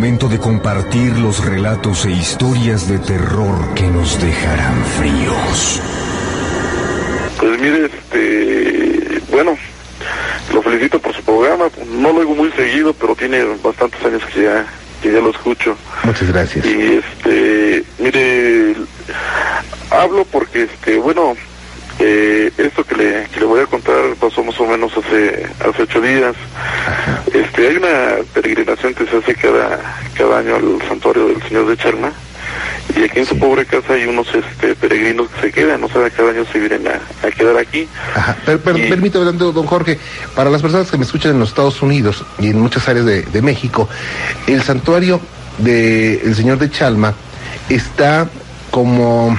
Momento de compartir los relatos e historias de terror que nos dejarán fríos. Pues mire, este, bueno, lo felicito por su programa. No lo oigo muy seguido, pero tiene bastantes años que ya, que ya lo escucho. Muchas gracias. Y este, mire, hablo porque, este, bueno, eh, esto que le, que le voy a contar pasó más o menos hace, hace ocho días. Este, hay una peregrinación que se hace cada, cada año al santuario del Señor de Charma. Y aquí en su pobre casa hay unos este, peregrinos que se quedan, o sea, cada año se vienen a, a quedar aquí. Ajá. Per- per- Y- Permítame, don Jorge, para las personas que me escuchan en los Estados Unidos y en muchas áreas de, de México, el santuario del Señor de Chalma está como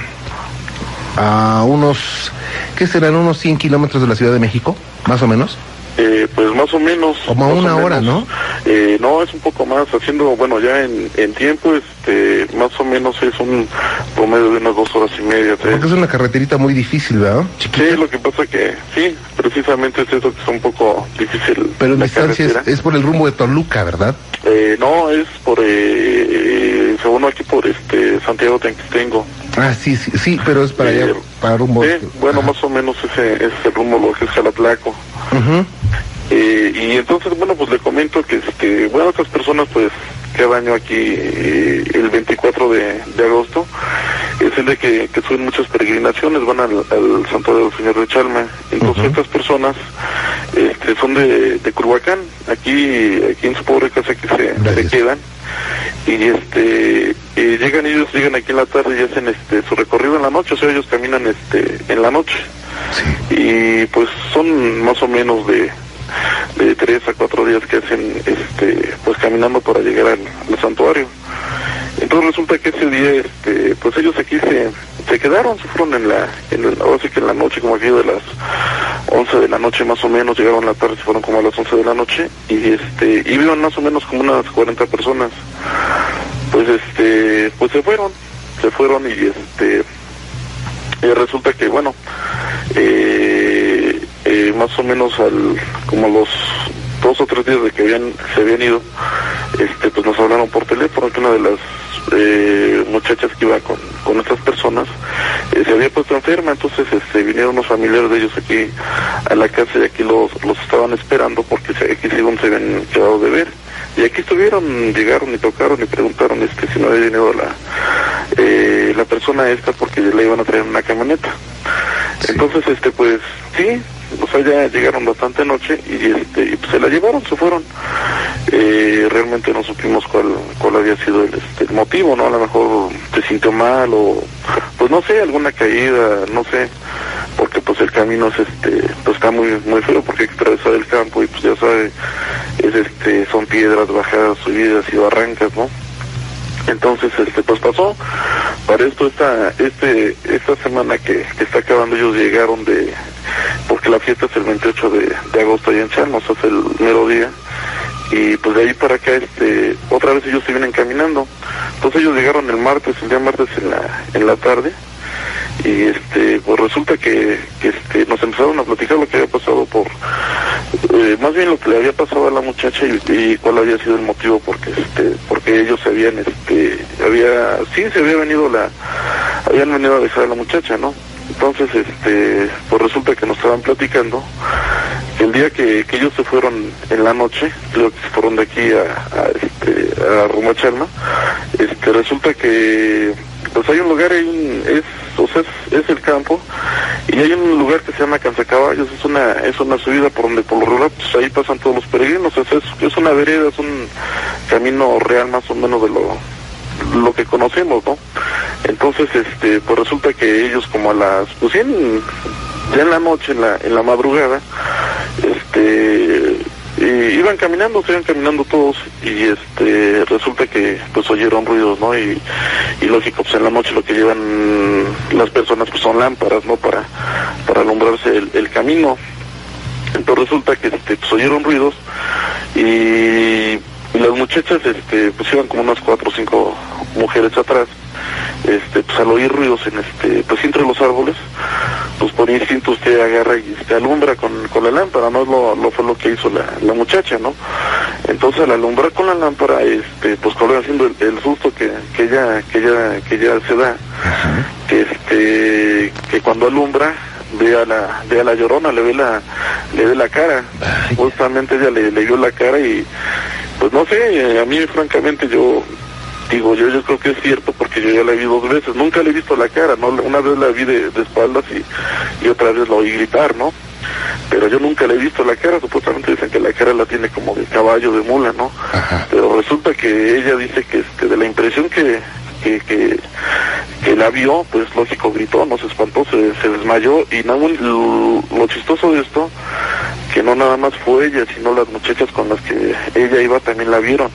a unos, ¿qué serán? Unos 100 kilómetros de la Ciudad de México, más o menos. Eh, pues más o menos. Como una hora, menos. Eh, no, es un poco más, haciendo, bueno, ya en, en tiempo, este, más o menos es un promedio de unas dos horas y media, tres. Porque es una carreterita muy difícil, ¿verdad? Sí, Chiquita. lo que pasa que, sí, precisamente es eso que es un poco difícil. Pero en la distancia es, por el rumbo de Toluca, ¿verdad? Eh, no, es por, eh, eh, según aquí por este Santiago Tenquitengo. Ah, sí, sí, sí, pero es para allá, Eh, para rumbo. Sí, bueno, Ajá. más o menos ese es el rumbo lo que es Jalatlaco. Eh, y entonces, bueno, pues le comento que, este, bueno, estas personas, pues, cada año aquí, eh, el 24 de, de agosto, es el de que, que suben muchas peregrinaciones, van al, al Santuario del Señor de Chalma. Entonces, estas personas este, son de, de Curhuacán, aquí, aquí en su pobre casa que se, quedan. Y este, eh, llegan ellos, llegan aquí en la tarde y hacen este, su recorrido en la noche, o sea, ellos caminan este, en la noche Sí. y pues son más o menos de, de tres a cuatro días que hacen este pues caminando para llegar al, santuario. Entonces resulta que ese día este pues ellos aquí se, se quedaron se fueron en la en el, ahora que en la noche como aquí de las 11 de la noche más o menos llegaron la tarde se fueron como a las 11 de la noche y este y vieron más o menos como unas 40 personas. Pues este pues se fueron se fueron y este y resulta que bueno eh, eh, más o menos al como a los dos o tres días de que habían se habían ido este pues nos hablaron por teléfono que una de las eh, muchachas que iba con, con estas personas eh, se había puesto enferma entonces este vinieron unos familiares de ellos aquí a la casa y aquí los, los estaban esperando porque se, aquí según se habían quedado de ver. Y aquí estuvieron llegaron y tocaron y preguntaron este si no había venido la eh, la persona esta porque le iban a traer una camioneta. Entonces, este, pues, sí, sea, ya llegaron bastante noche y, este, y pues se la llevaron, se fueron. Eh, realmente no supimos cuál, cuál había sido el, este, el motivo, ¿no? A lo mejor se sintió mal o, pues no sé, alguna caída, no sé, porque pues el camino es, este, pues está muy, muy feo porque hay que atravesar el campo y pues ya sabe, es, este, son piedras bajadas, subidas y barrancas, ¿no? Entonces, este, pues pasó. Para esto, esta, este, esta semana que, que está acabando, ellos llegaron de, porque la fiesta es el 28 de, agosto allá en Chalmos, es el mero día. Y pues de ahí para acá, este, otra vez ellos se vienen caminando. Entonces ellos llegaron el martes, el día martes en la, en la tarde. Y este, pues resulta que, que este, nos empezaron a platicar lo que había pasado por, eh, más bien lo que le había pasado a la muchacha y, cuál había sido el motivo porque este porque ellos habían este había sí se había venido la habían venido a dejar a la muchacha no entonces este pues resulta que nos estaban platicando. Que el día que, ellos se fueron en la noche creo que se fueron de aquí a, a este a Rumachalma este resulta que pues hay un lugar hay es o sea es, es el campo y hay un lugar que se llama Cansacaballos, es una, es una subida por donde por lo regular pues, ahí pasan todos los peregrinos, es, es, es una vereda, es un camino real más o menos de lo, lo que conocemos, ¿no? Entonces, este, pues resulta que ellos como a las, pues en- ya en la noche, en la, en la madrugada, este, y iban caminando, se iban caminando todos y este resulta que pues oyeron ruidos, ¿no? Y, y lógico, pues en la noche lo que llevan las personas pues son lámparas, ¿no? Para, para alumbrarse el, el camino. Entonces resulta que este, pues oyeron ruidos y, y las muchachas este pues iban como unas cuatro o cinco mujeres atrás este pues al oír ruidos en este, pues entre los árboles, pues por instinto usted agarra y se alumbra con, con la lámpara, no lo, lo fue lo que hizo la, la muchacha, ¿no? Entonces al alumbrar con la lámpara, este, pues cuál haciendo el, el, susto que, que ella, que ella, que ella se da, que este, que cuando alumbra, ve a la, ve a la llorona, le ve la, le ve la cara, justamente ella le, le vio la cara y pues no sé, a mí francamente yo digo, yo yo creo que es cierto porque yo ya la vi dos veces, nunca le he visto la cara, no una vez la vi de, de espaldas y, y, otra vez la oí gritar, ¿no? Pero yo nunca le he visto la cara, supuestamente dicen que la cara la tiene como de caballo, de mula, ¿no? Ajá. Pero resulta que ella dice que este, de la impresión que, que, que, que, la vio, pues lógico gritó, no se espantó, se, se desmayó y nada, lo, lo, chistoso de esto, que no nada más fue ella, sino las muchachas con las que ella iba también la vieron,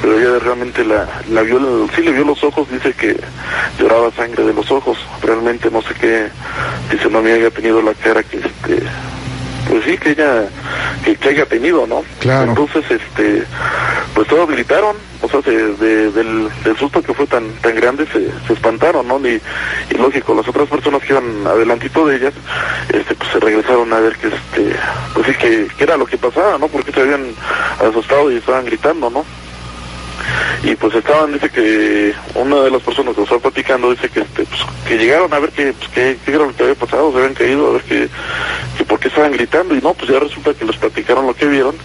pero ella realmente la, la vio, sí le vio los ojos, dice que lloraba sangre de los ojos, realmente no sé qué, dice no me haya tenido la cara que este pues sí que ella que, que, haya tenido no claro. Entonces este pues todos gritaron o sea se, de, del, susto que fue tan tan grande se, se espantaron no y, y, lógico las otras personas que iban adelantito de ellas este pues se regresaron a ver que este pues sí que, que era lo que pasaba no porque se habían asustado y estaban gritando no y pues estaban, dice que una de las personas que estaba platicando dice que este, pues, que llegaron a ver que, pues, que, que, era lo que había pasado, se habían caído, a ver que, que por qué estaban gritando. Y no, pues ya resulta que les platicaron lo que vieron.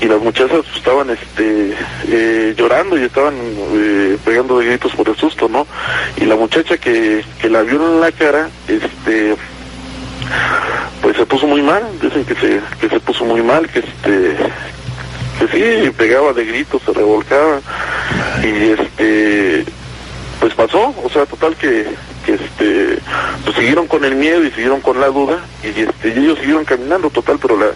Y las muchachas pues, estaban este eh, llorando y estaban eh, pegando de gritos por el susto, ¿no? Y la muchacha que, que la vio en la cara, este pues se puso muy mal, dicen que se, que se puso muy mal, que este sí, pegaba de gritos, se revolcaba y este pues pasó, o sea, total que, que este pues siguieron con el miedo y siguieron con la duda y este y ellos siguieron caminando total, pero la,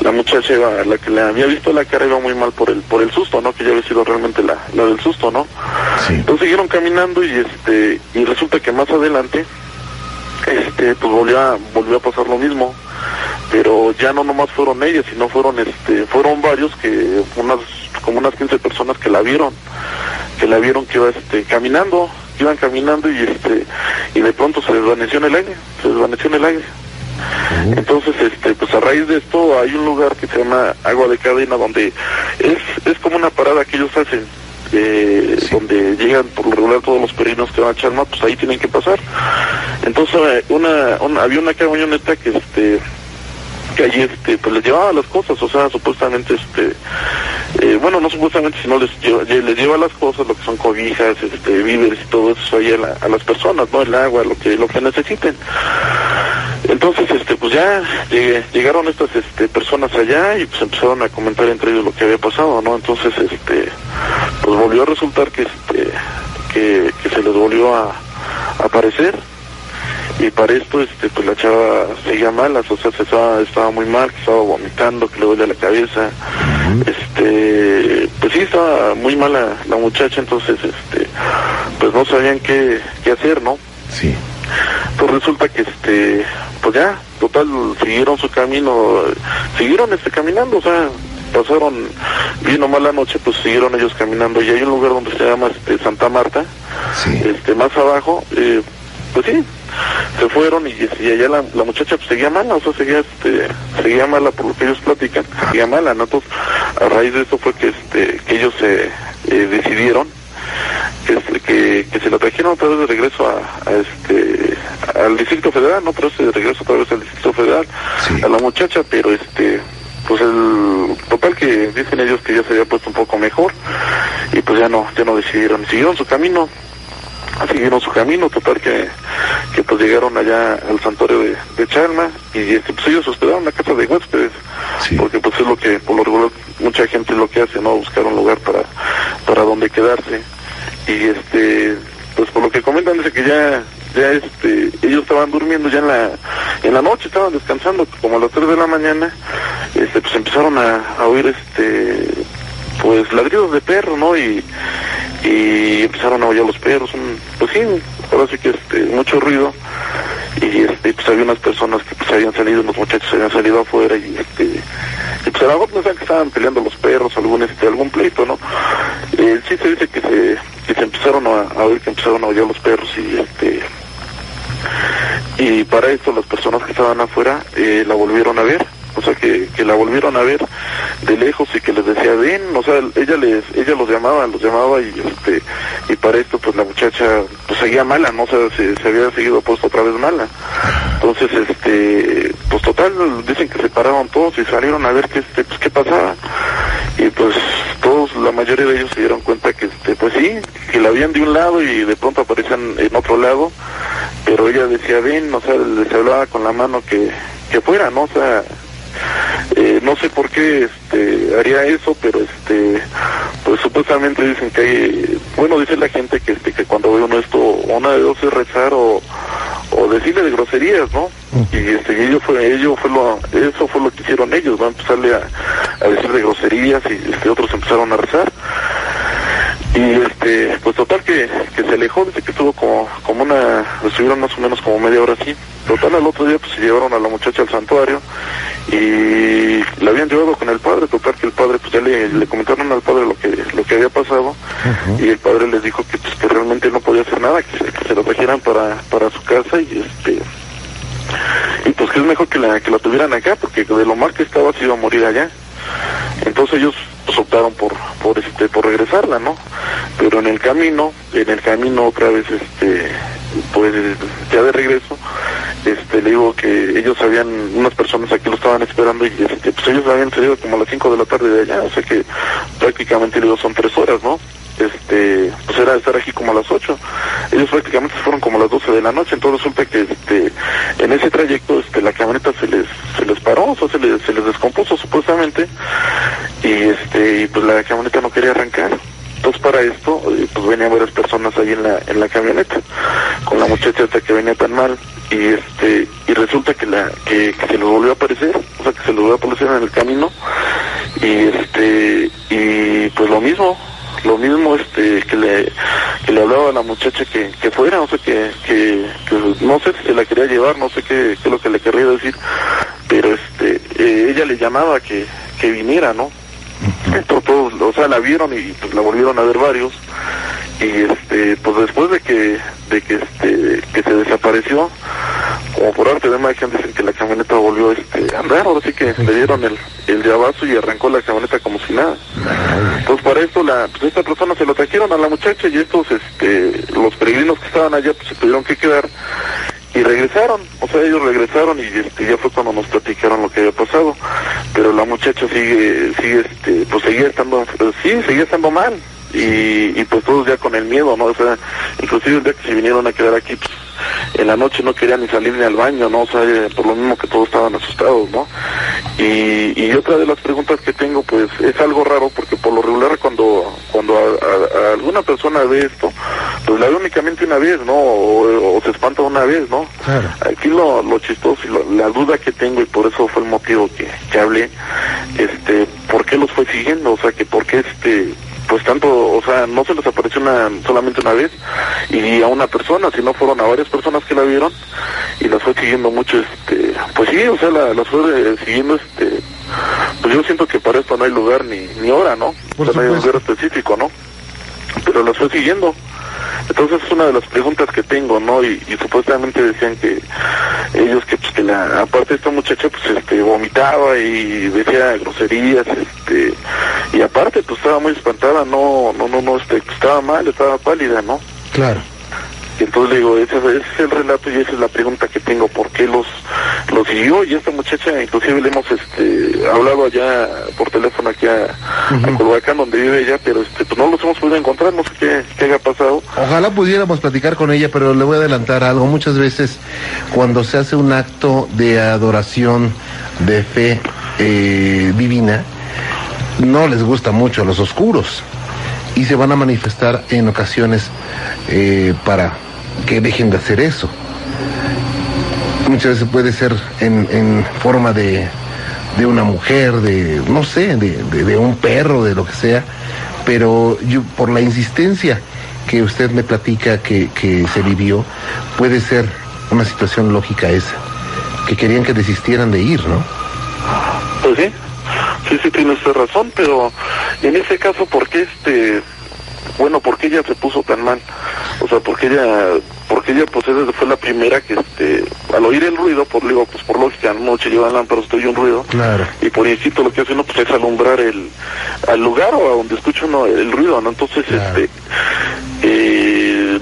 la muchacha iba, la que le había visto la cara iba muy mal por el por el susto, ¿no? Que ya había sido realmente la, la del susto, ¿no? Sí. Entonces siguieron caminando y este y resulta que más adelante este pues volvió a, volvió a pasar lo mismo pero ya no nomás fueron ellas sino fueron este fueron varios que unas como unas 15 personas que la vieron que la vieron que iba este caminando iban caminando y este y de pronto se desvaneció en el aire se desvaneció en el aire uh -huh. entonces este pues a raíz de esto hay un lugar que se llama agua de cadena donde es es como una parada que ellos hacen eh, sí. donde llegan por lo regular todos los peregrinos que van a Chalma, pues ahí tienen que pasar. Entonces una, una había una camioneta que este que allí este pues les llevaba las cosas, o sea, supuestamente este eh, bueno, no supuestamente, sino les lleva, les lleva las cosas, lo que son cobijas, este víveres y todo eso ahí a, la, a las personas, ¿no? El agua, lo que lo que necesiten. Entonces, este, pues ya llegué, llegaron estas este, personas allá y pues empezaron a comentar entre ellos lo que había pasado, ¿no? Entonces, este, pues volvió a resultar que, este, que, se les volvió a aparecer y para esto, este, pues la chava seguía mal, o sea, se estaba, estaba muy mal, que estaba vomitando, que le dolía la cabeza, uh -huh. este, pues sí, estaba muy mala la muchacha, entonces, este, pues no sabían qué, qué hacer, ¿no? Sí pues resulta que este pues ya total siguieron su camino siguieron este caminando o sea pasaron vino mala noche pues siguieron ellos caminando y hay un lugar donde se llama este, Santa Marta sí. este más abajo eh, pues sí se fueron y, y allá la, la, muchacha pues seguía mala, o sea, seguía, este, seguía mala por lo que ellos platican, seguía mala, ¿no? Entonces, a raíz de eso fue que, este, que ellos se eh, decidieron que, que, que, se la trajeron otra vez de regreso a, a, este al Distrito Federal, no, pero de regreso otra vez al Distrito Federal, sí. a la muchacha, pero este pues el total que dicen ellos que ya se había puesto un poco mejor y pues ya no, ya no decidieron, siguieron su camino, siguieron su camino, total que, que pues llegaron allá al santuario de, de Chalma y este, pues ellos hospedaron la casa de huéspedes, sí. porque pues es lo que por lo regular mucha gente lo que hace, ¿no? Buscar un lugar para, para donde quedarse y este pues por lo que comentan dice que ya ya este ellos estaban durmiendo ya en la en la noche estaban descansando como a las 3 de la mañana este pues empezaron a, a oír este pues ladridos de perro no y y empezaron a oír los perros un, pues sí ahora sí que este mucho ruido. Y este pues había unas personas que pues habían salido unos muchachos habían salido afuera y este y pues a lo mejor que estaban peleando los perros algún este algún pleito no eh, sí se dice que se que se empezaron a, a oír que empezaron a aullar los perros y este y para esto las personas que estaban afuera eh, la volvieron a ver o sea que, que la volvieron a ver de lejos y que les decía ven o sea ella les ella los llamaba los llamaba y este y para esto pues la muchacha pues seguía mala no o sea se, se había seguido puesto otra vez mala. Entonces este pues total dicen que se pararon todos y salieron a ver qué este pues qué pasaba. Y pues todos la mayoría de ellos se dieron cuenta que este pues sí que la habían de un lado y de pronto aparecían en otro lado. Pero ella decía ven o sea les hablaba con la mano que que fuera no o sea eh, no sé por qué este, haría eso, pero este, pues supuestamente dicen que hay, bueno, dice la gente que este, que cuando ve uno esto, una de dos es rezar o, o decirle de groserías, ¿no? Y este, y ello fue, ello fue lo, eso fue lo que hicieron ellos, ¿no? Empezarle a, a decir de groserías y este, otros empezaron a rezar. Y este, pues total que, que se alejó, dice que estuvo como, como una, estuvieron más o menos como media hora así. Total al otro día pues se llevaron a la muchacha al santuario y la habían llevado con el padre, total que el padre pues ya le, le comentaron al padre lo que, lo que había pasado y el padre les dijo que pues que realmente no podía hacer nada, que se, que se lo trajeran para, para su casa y este y pues que es mejor que la, que la tuvieran acá porque de lo mal que estaba se iba a morir allá. Entonces ellos pues, optaron por por este por regresarla, ¿no? Pero en el camino, en el camino otra vez este pues ya de regreso, este le digo que ellos habían unas personas aquí lo estaban esperando y este, pues ellos habían salido como a las 5 de la tarde de allá, o sea que prácticamente le digo son tres horas, ¿no? este pues era estar aquí como a las 8 ellos prácticamente fueron como a las 12 de la noche entonces resulta que este en ese trayecto este la camioneta se les se les paró o sea se les, se les descompuso supuestamente y este y pues la camioneta no quería arrancar. Entonces para esto eh, pues venían varias personas ahí en la en la camioneta con la muchacha hasta que venía tan mal y este y resulta que la que, que se les volvió a aparecer o sea que se les volvió a aparecer en el camino y este y pues lo mismo lo mismo este que le que le hablaba a la muchacha que, que fuera, o sea que, que, que no sé si se la quería llevar, no sé qué, qué es lo que le querría decir, pero este eh, ella le llamaba que, que viniera, ¿no? Entonces todos, o sea, la vieron y pues la volvieron a ver varios y este pues después de que de que desapareció. Como por arte de magia dicen que la camioneta volvió este a andar ahora sí que le dieron el el llavazo y arrancó la camioneta como si nada. Entonces para esto la pues esta persona se lo trajeron a la muchacha y estos este los peregrinos que estaban allá pues se tuvieron que quedar y regresaron, o sea, ellos regresaron y este, ya fue cuando nos platicaron lo que había pasado, pero la muchacha sigue, sigue, este, pues seguía estando, sí, seguía estando mal, y, y pues todos ya con el miedo, ¿no? O sea, inclusive el día que se vinieron a quedar aquí, pues, en la noche no querían ni salir ni al baño, ¿no? O sea, eh, por lo mismo que todos estaban asustados, ¿no? Y, y otra de las preguntas que tengo, pues, es algo raro porque por lo regular cuando cuando a, a- a alguna persona ve esto, pues la ve únicamente una vez, ¿no? O, o se espanta una vez, ¿no? Claro. Aquí lo, lo chistoso y lo- la duda que tengo y por eso fue el motivo que, que hablé, este, ¿por qué los fue siguiendo? O sea, que por qué este, pues tanto, o sea, no se les apareció una, solamente una vez y a una persona, sino fueron a varias personas que la vieron y las fue siguiendo mucho, este, pues sí, o sea, la- las fue eh, siguiendo, este, pues yo siento que para esto no hay lugar ni, ni hora, ¿no? Por O sea, no hay lugar específico, ¿no? Pero las fue siguiendo. Entonces es una de las preguntas que tengo, ¿no? Y, y supuestamente decían que ellos que pues que la aparte esta muchacha pues este vomitaba y decía groserías, este y aparte pues estaba muy espantada, no no no no este pues, estaba mal, estaba pálida, ¿no? Claro. Y entonces le digo, ese, ese es el relato y esa es la pregunta que tengo, ¿por qué los, los siguió? Y esta muchacha, inclusive le hemos este, hablado allá por teléfono aquí a, a Culhuacán, donde vive ella, pero este, pues no los hemos podido encontrar, no sé qué, qué haya pasado. Ojalá pudiéramos platicar con ella, pero le voy a adelantar algo. Muchas veces cuando se hace un acto de adoración, de fe eh, divina, no les gusta mucho a los oscuros y se van a manifestar en ocasiones eh, para que dejen de hacer eso. Muchas veces puede ser en, forma de, de una mujer, de, no sé, de, de- un perro, de lo que sea, pero por la insistencia que usted me platica que, que se vivió, puede ser una situación lógica esa, que querían que desistieran de ir, ¿no? Pues sí, sí, sí tiene usted razón, pero en ese caso, ¿por qué este, bueno, ¿por qué ella se puso tan mal? O sea, porque ella, porque ella pues esa fue la primera que este, al oír el ruido, por digo, pues por lógica, noche llevan lámparas, estoy un ruido, Claro. y por instinto lo que hace uno pues es alumbrar el, al lugar o a donde escucha uno el ruido, ¿no? Entonces, Claro. este, eh,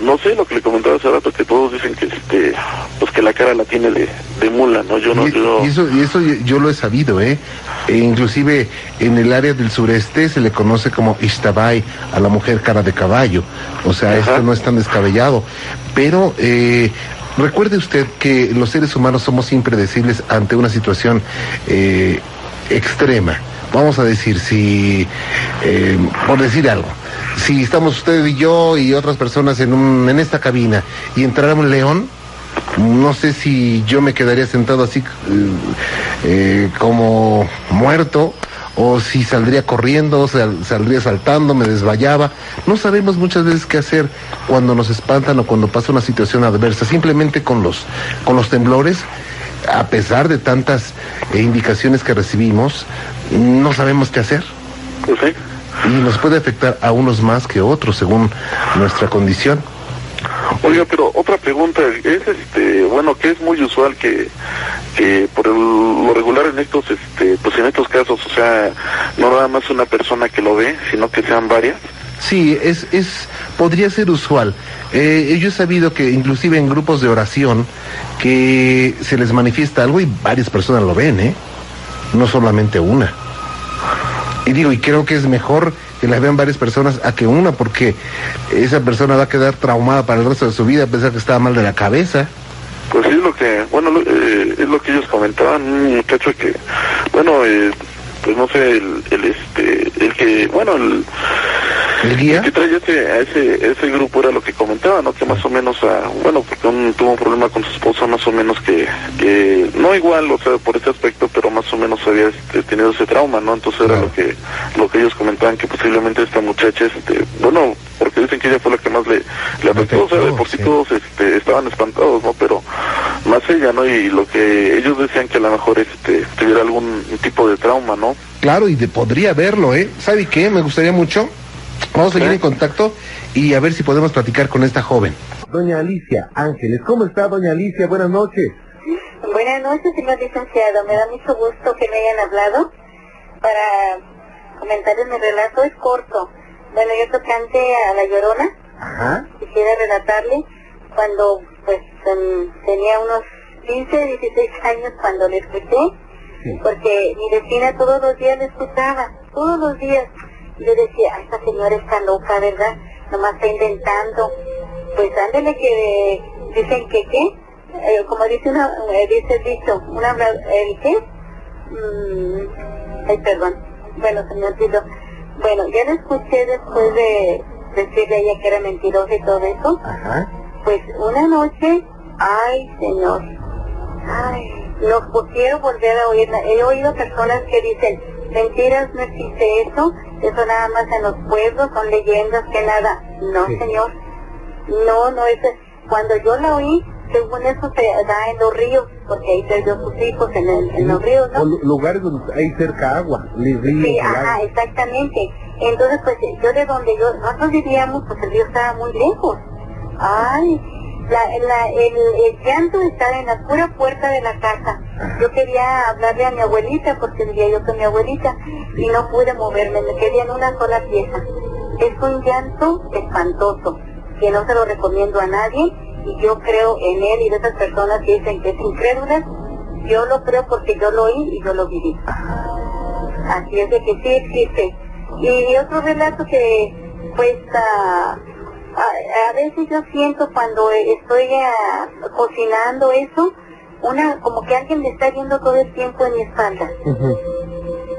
no sé lo que le comentaba hace rato, que todos dicen que este, pues que la cara la tiene de, de mula, ¿no? Yo no, y, yo, y eso, y eso yo, yo lo he sabido, ¿eh? E inclusive en el área del sureste se le conoce como Ishtabai a la mujer cara de caballo. O sea, Ajá. esto no es tan descabellado. Pero eh, recuerde usted que los seres humanos somos impredecibles ante una situación eh, extrema. Vamos a decir, si, eh, por decir algo, si estamos usted y yo y otras personas en, un, en esta cabina y entrara un león, no sé si yo me quedaría sentado así eh, eh, como muerto o si saldría corriendo, o sal- saldría saltando, me desvayaba. No sabemos muchas veces qué hacer cuando nos espantan o cuando pasa una situación adversa. Simplemente con los, con los temblores, a pesar de tantas eh, indicaciones que recibimos, no sabemos qué hacer. pues sí. Y nos puede afectar a unos más que otros según nuestra condición. Oiga, pero otra pregunta, es este, bueno, que es muy usual que, que por el- lo regular en estos, este, pues en estos casos, o sea, no nada más una persona que lo ve, sino que sean varias. Sí, es, es, podría ser usual. Eh, yo he sabido que inclusive en grupos de oración que se les manifiesta algo y varias personas lo ven, ¿eh? No solamente una. Y digo, y creo que es mejor que la vean varias personas a que una, porque esa persona va a quedar traumada para el resto de su vida, a pesar que estaba mal de la cabeza. Pues sí, es lo que, bueno, lo- eh, es lo que ellos comentaban, un muchacho que, bueno, eh, pues no sé, el, el este, el que, bueno, el, El guía. que traía ese, a ese, ese grupo era lo que comentaba, ¿no? Que más o menos, a, bueno, porque un- tuvo un problema con su esposa, más o menos que, que, no igual, o sea, por ese aspecto, pero más o menos había este, tenido ese trauma, ¿no? Entonces era Claro. lo que, lo que ellos comentaban, que posiblemente esta muchacha, este, bueno, porque dicen que ella fue la que más le, le afectó, o sea, de por sí sí. todos este, estaban espantados, ¿no? Pero más ella, ¿no? Y lo que ellos decían que a lo mejor este, tuviera algún tipo de trauma, ¿no? Claro, y de, podría verlo, ¿eh? ¿Sabe qué? Me gustaría mucho. Vamos a seguir en contacto y a ver si podemos platicar con esta joven. Doña Alicia Ángeles, ¿cómo está, doña Alicia? Buenas noches. Buenas noches, señor licenciado. Me da mucho gusto que me hayan hablado para comentarles mi relato. Es corto. Bueno, yo tocante a La Llorona. Ajá. Quisiera relatarle cuando pues em, tenía unos 15, 16 años cuando le escuché. Sí. Porque mi vecina todos los días le escuchaba. Todos los días. Yo decía, "Ah, esta señora está loca, ¿verdad? Nomás está inventando. Pues ándele que dicen que qué. Eh, como dice una, eh, dice el dicho, una, el qué. Mm, ay, perdón. Bueno, se me olvidó. Bueno, ya lo escuché después de decirle a ella que era mentirosa y todo eso. Ajá. Pues una noche, ay señor, ay, no quiero volver a oírla. He oído personas que dicen, mentiras, no existe eso, eso nada más en los pueblos, son leyendas, que nada. No Sí. señor, no, no es, cuando yo la oí, según eso se da en los ríos, porque ahí perdió sus hijos en, el- en los ríos, ¿no? lugares donde hay cerca agua, ríos, Sí, ajá, exactamente. Entonces, pues yo de donde yo, nosotros vivíamos, pues el río estaba muy lejos. Ay, la, la, el, el llanto estaba en la pura puerta de la casa. Yo quería hablarle a mi abuelita, porque vivía yo con mi abuelita, y no pude moverme, me quedé en una sola pieza. Es un llanto espantoso, que no se lo recomiendo a nadie, y yo creo en él y de esas personas que dicen que es incrédulas, yo lo creo porque yo lo oí y yo lo viví. Así es de que sí existe. Y otro relato que, pues, ah, a, veces yo siento cuando estoy ah, cocinando eso, una como que alguien me está viendo todo el tiempo en mi espalda.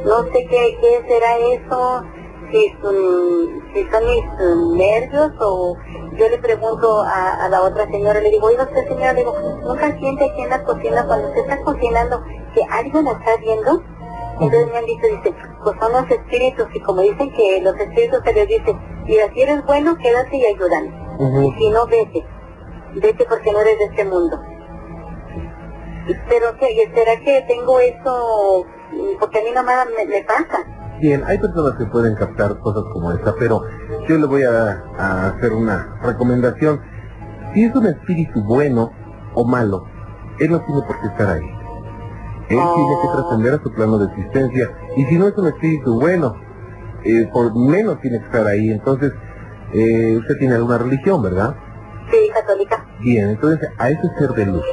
No sé qué, qué será eso, si, son- si son mis eh, nervios o yo le pregunto a, a la otra señora, le digo, oiga usted señora, le digo, ¿nunca siente aquí en la cocina cuando usted está cocinando que alguien la está viendo? Entonces me han dicho, dice, pues son los espíritus y como dicen que los espíritus se les dice, mira, si eres bueno, quédate y ayúdame. Y si no, vete. Vete porque no eres de este mundo. Pero que, ¿será que tengo eso? Porque a mí nomás me, me pasa. Bien, hay personas que pueden captar cosas como esta, pero yo le voy a, a hacer una recomendación. Si es un espíritu bueno o malo, él no tiene por qué estar ahí. Él tiene que trascender a su plano de existencia. Y si no es un espíritu bueno, eh, por menos tiene que estar ahí. Entonces, eh, usted tiene alguna religión, ¿verdad? Sí, católica. Bien, entonces a ese ser de luz,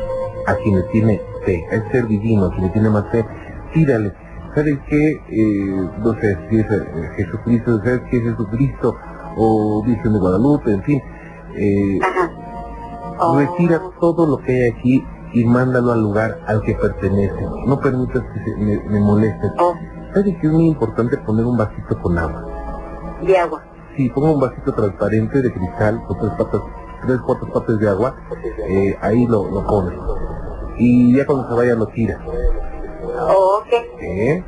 a quien le tiene fe, a ese ser divino, a quien le tiene más fe, tírale. ¿Sabes qué? Eh, no sé si es eh, Jesucristo, ¿sabes qué es Jesucristo? O Virgen de Guadalupe, en fin. Eh. Oh. retira todo lo que hay aquí y mándalo al lugar al que pertenece. No permitas que se me, me molesten. Oh, ¿Sabes que es muy importante poner un vasito con agua? de agua. Sí, ponga un vasito transparente de cristal con tres patas, tres, cuatro patas de agua, eh, ahí lo, lo pone. Y ya cuando se vaya lo tira. Oh, ok. ¿Eh?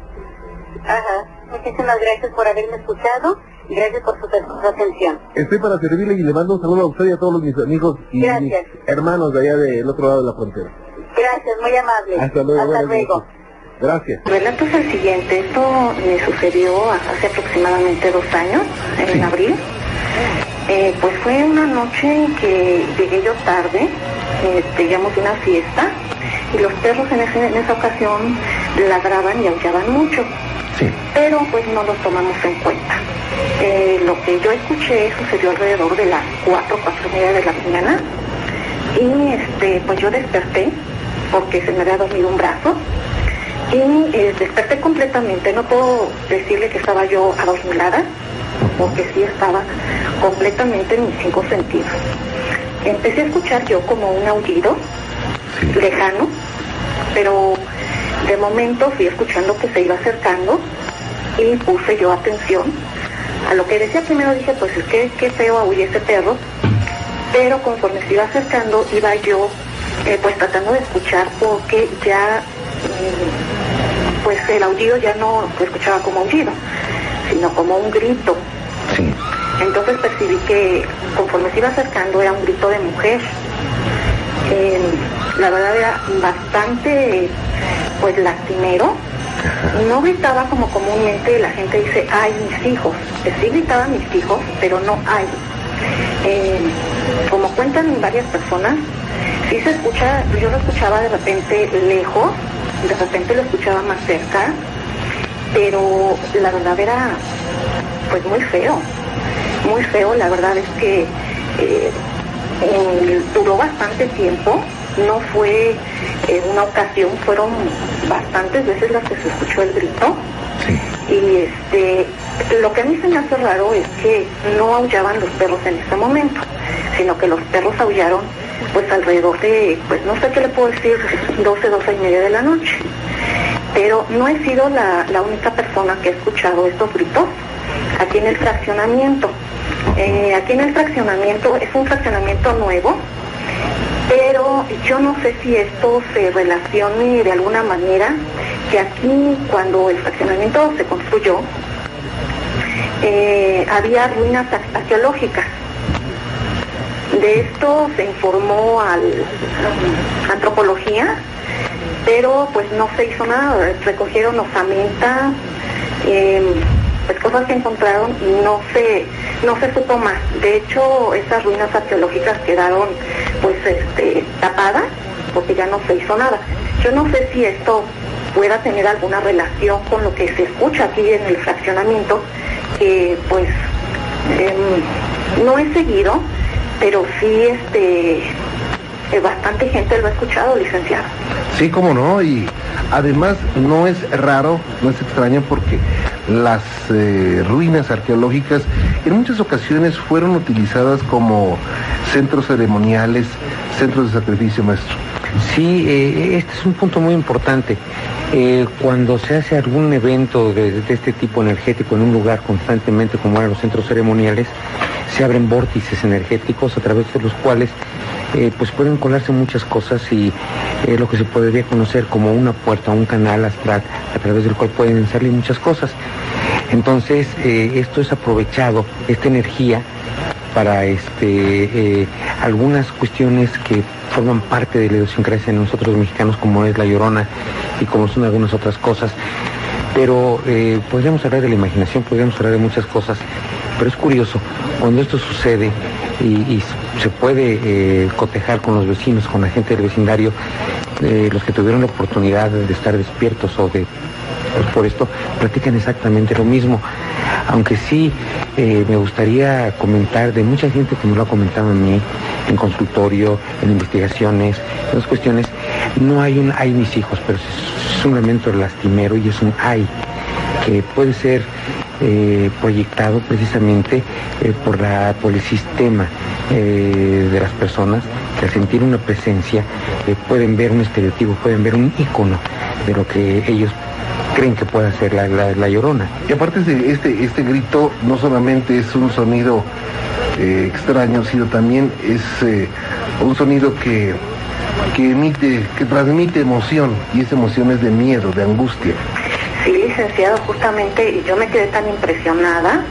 Ajá. Muchísimas gracias por haberme escuchado y gracias por su, su atención. Estoy para servirle y le mando un saludo a usted y a todos mis amigos y mis hermanos de allá del otro lado de la frontera. Gracias, muy amable. Hasta luego. Hasta luego. Gracias. El relato es el siguiente. Esto me sucedió hace aproximadamente dos años, en Sí. abril. Eh, pues fue una noche en que llegué yo tarde, este, llegamos de una fiesta, y los perros en, ese- en esa ocasión ladraban y aullaban mucho, Sí. pero pues no los tomamos en cuenta. Eh, lo que yo escuché sucedió alrededor de las 4, 4 y media de la mañana, y este, pues yo desperté porque se me había dormido un brazo y eh, desperté completamente. No puedo decirle que estaba yo adormilada, porque sí estaba completamente en mis cinco sentidos. Empecé a escuchar yo como un aullido Sí. lejano, pero de momento fui escuchando que se iba acercando y puse yo atención a lo que decía primero dije pues es que qué feo aúlla ese perro pero conforme se iba acercando iba yo eh, pues tratando de escuchar porque ya mm, pues el aullido ya no se escuchaba como aullido sino como un grito Sí. entonces percibí que conforme se iba acercando era un grito de mujer. Eh, la verdad era bastante pues lastimero. No gritaba como comúnmente la gente dice, ay mis hijos. Eh, Sí gritaba mis hijos, pero no ay. Eh, como cuentan varias personas, sí se escucha, yo lo escuchaba de repente lejos, de repente lo escuchaba más cerca, pero la verdad era pues muy feo, muy feo, la verdad es que eh, eh, duró bastante tiempo, no fue eh, una ocasión, fueron bastantes veces las que se escuchó el grito. Y este, lo que a mí se me hace raro es que no aullaban los perros en ese momento, sino que los perros aullaron pues alrededor de, pues no sé qué le puedo decir, 12, 12 y media de la noche. Pero no he sido la, única persona que ha escuchado estos gritos aquí en el fraccionamiento. Eh, aquí en el fraccionamiento es un fraccionamiento nuevo, pero yo no sé si esto se relacione de alguna manera que aquí cuando el fraccionamiento se construyó eh, había ruinas ar- arqueológicas. De esto se informó al antropología, pero pues no se hizo nada. Recogieron osamenta, eh, pues cosas que encontraron y no se no se supo más. De hecho, esas ruinas arqueológicas quedaron pues este tapadas porque ya no se hizo nada. Yo no sé si esto pueda tener alguna relación con lo que se escucha aquí en el fraccionamiento, que pues em, no he seguido, pero sí este eh, bastante gente lo ha escuchado, licenciado. Sí, cómo no, y además no es raro, no es extraño porque las eh, ruinas arqueológicas en muchas ocasiones fueron utilizadas como centros ceremoniales, centros de sacrificio, maestro. Sí, eh, este es un punto muy importante. Eh, cuando se hace algún evento de, de este tipo energético en un lugar constantemente, como eran los centros ceremoniales, se abren vórtices energéticos a través de los cuales eh, pues pueden colarse muchas cosas y eh, lo que se podría conocer como una puerta, un canal astral a través del cual pueden salir muchas cosas. Entonces, eh, esto es aprovechado, esta energía, para este, eh, algunas cuestiones que forman parte de la idiosincrasia de nosotros mexicanos, como es la llorona y como son algunas otras cosas. Pero podríamos hablar de la imaginación, podríamos hablar de muchas cosas Pero es curioso, cuando esto sucede y, se puede eh, cotejar con los vecinos, con la gente del vecindario, eh, los que tuvieron la oportunidad de estar despiertos o de pues por esto platican exactamente lo mismo. Aunque sí eh, me gustaría comentar de mucha gente que me lo ha comentado a mí en consultorio, en investigaciones, en las cuestiones, no hay un ay mis hijos, pero es un elemento lastimero y es un ay que puede ser proyectado precisamente por, la, por el sistema de las personas que al sentir una presencia pueden ver un estereotipo, pueden ver un icono de lo que ellos creen que puede ser la, llorona. Y aparte de este, este grito no solamente es un sonido eh, extraño, sino también es eh, un sonido que, que emite, que transmite emoción, y esa emoción es de miedo, de angustia. Sí, licenciado, justamente yo me quedé tan impresionada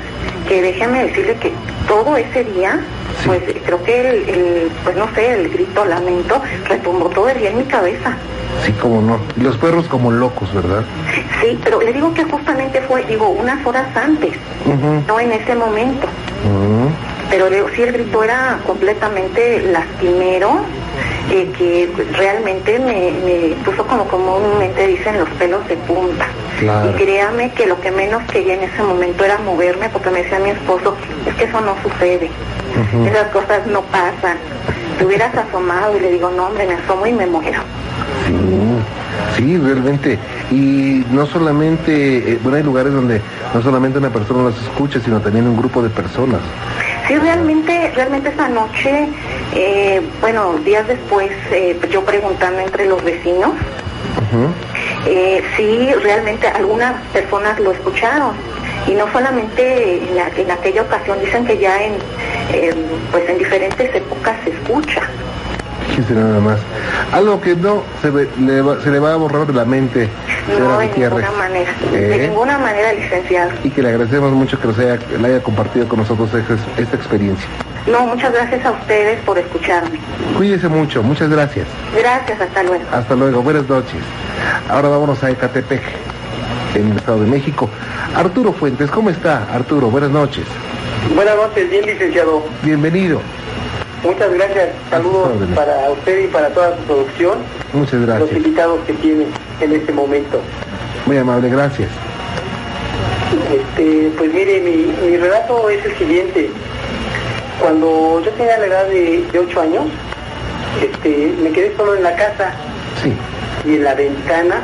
que déjeme decirle que todo ese día, pues creo que el, pues no sé, el grito, lamento, retumbó todo el día en mi cabeza. Sí, como no. Y los perros como locos, ¿verdad? Sí, pero le digo que justamente fue, digo, unas horas antes, no en ese momento. Pero digo, sí, el grito era completamente lastimero, eh, que realmente me, puso como comúnmente dicen los pelos de punta. Y créame que lo que menos quería en ese momento era moverme, porque me decía mi esposo, es que eso no sucede, esas cosas no pasan. Te hubieras asomado y le digo, no hombre, me asomo y me muero. Sí, realmente. Y no solamente, eh, bueno, hay lugares donde no solamente una persona las escucha, sino también un grupo de personas. Sí, realmente, realmente esa noche, eh, bueno, días después, eh, yo preguntando entre los vecinos, sí, realmente algunas personas lo escucharon. Y no solamente en, aquella ocasión, dicen que ya en, pues en diferentes épocas se escucha nada más. Algo que no se, le va, se le va a borrar de la mente. No, de ninguna manera. De ¿Eh? ninguna manera, licenciado. Y que le agradecemos mucho que nos haya, le haya compartido con nosotros esta, experiencia. No, muchas gracias a ustedes por escucharme. Cuídese mucho, muchas gracias. Gracias, hasta luego. Hasta luego, buenas noches. Ahora vámonos a Ecatepec, en el Estado de México. Arturo Fuentes, ¿cómo está? Arturo, buenas noches. Buenas noches, bien licenciado. Bienvenido. Muchas gracias. Saludos para usted y para toda su producción. Muchas gracias. Los invitados que tiene en este momento. Muy amable, gracias. Este, pues mire, mi, relato es el siguiente. Cuando yo tenía la edad de, de 8 años, este, me quedé solo en la casa. Sí. Y en la ventana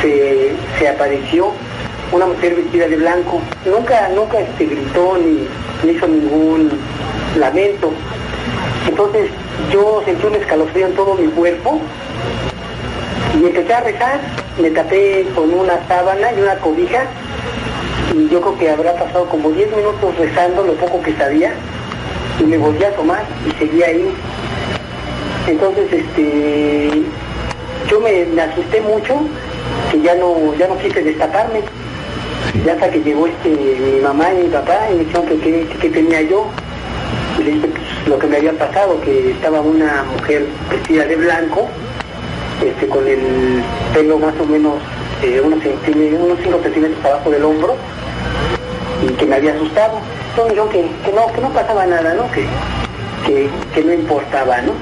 se, se apareció una mujer vestida de blanco. Nunca, nunca este, gritó ni, ni hizo ningún lamento. Entonces yo sentí un escalofrío en todo mi cuerpo y empecé a rezar, me tapé con una sábana y una cobija y yo creo que habrá pasado como 10 minutos rezando lo poco que sabía y me volví a tomar y seguía ahí. Entonces este yo me, asusté mucho que ya no, ya no quise destaparme. Ya hasta que llegó este mi mamá y mi papá y me dijeron que qué tenía yo. Y le dije, lo que me había pasado, que estaba una mujer vestida de blanco, este, con el pelo más o menos eh, unos, unos 5 centímetros abajo del hombro, y que me había asustado. Entonces yo que, que, no, que no pasaba nada, ¿no? Que, que, no importaba, ¿no?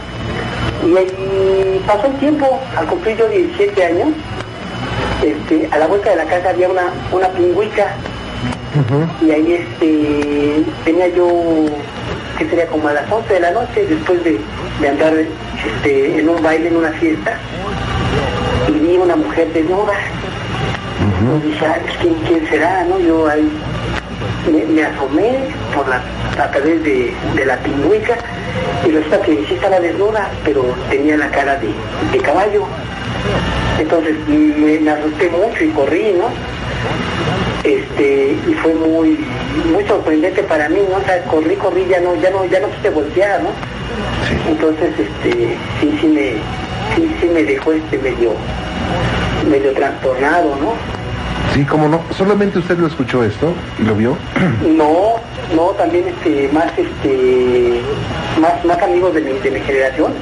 Y ahí pasó el tiempo, al cumplir yo 17 años, este, a la vuelta de la casa había una, una pingüica, y ahí este, tenía yo que sería como a las 11 de la noche, después de, andar este, en un baile, en una fiesta, y vi una mujer desnuda. Uh dije, ¿quién, ¿quién, será? ¿no? Yo ahí me, asomé por la, a través de, la pingüica y resulta que sí estaba desnuda, pero tenía la cara de, caballo. Entonces me, asusté mucho y corrí, ¿no? Este, y fue muy, muy sorprendente para mí, ¿no? O sea, corrí, corrí, ya no, ya no, ya no quise voltear, ¿no? Entonces, este, sí, sí me, sí, sí me dejó este medio, medio trastornado, ¿no? Sí, cómo no. ¿Solamente usted lo escuchó esto y lo vio? No, no, también este, más este, más, más amigos de mi, de mi generación.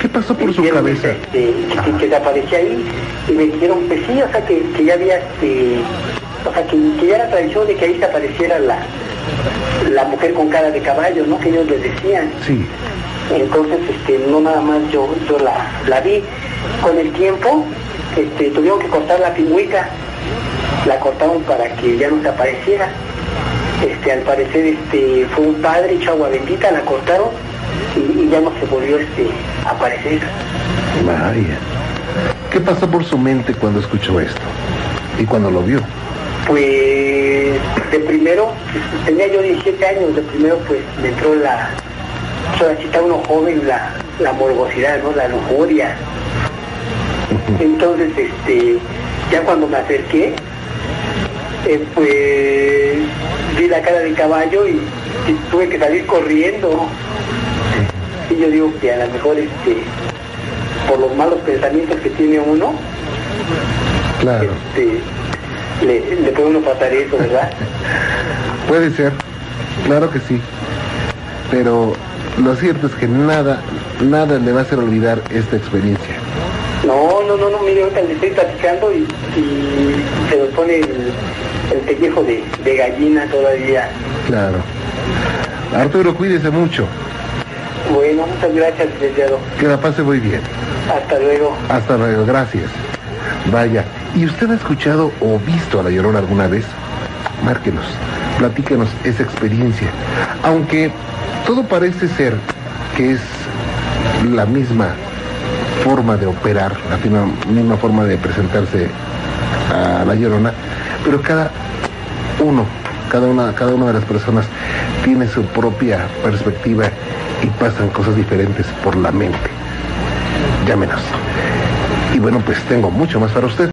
¿Qué pasó por su cabeza? Este, que, que, aparecía ahí y me dijeron, pues sí, o sea, que, que ya había este, o sea, que, ya era tradición de que ahí se apareciera la, la mujer con cara de caballo, ¿no? Que ellos les decían. Sí. Entonces, este, no nada más yo, yo la, la vi. Con el tiempo, este, tuvieron que cortar la pingüita. La cortaron para que ya no se apareciera. Este, al parecer, este, fue un padre hecho agua bendita, la cortaron y, y ya no se volvió este, a aparecer. Vaya. ¿Qué pasó por su mente cuando escuchó esto? Y cuando lo vio. Pues de primero, tenía yo 17 años, de primero pues me entró la, solacita uno joven, la, la morbosidad, ¿no? La lujuria. Entonces, este, ya cuando me acerqué, eh, pues vi la cara de caballo y, y tuve que salir corriendo. Y yo digo que a lo mejor este, por los malos pensamientos que tiene uno, Claro. este, le, le puede uno pasar eso, ¿verdad? Puede ser. Claro que sí. Pero lo cierto es que nada, nada le va a hacer olvidar esta experiencia. No, no, no, no, mire, ahorita le estoy platicando y, y se nos pone el, el pellejo de, de gallina todavía. Claro. Arturo, cuídese mucho. Bueno, muchas gracias, licenciado. Que la pase muy bien. Hasta luego. Hasta luego, gracias. Vaya, ¿y usted ha escuchado o visto a La Llorona alguna vez? Márquenos, platíquenos esa experiencia. Aunque todo parece ser que es la misma forma de operar, la misma, forma de presentarse a La Llorona, pero cada uno, cada una, cada una de las personas tiene su propia perspectiva y pasan cosas diferentes por la mente. Llámenos. Y bueno, pues tengo mucho más para usted.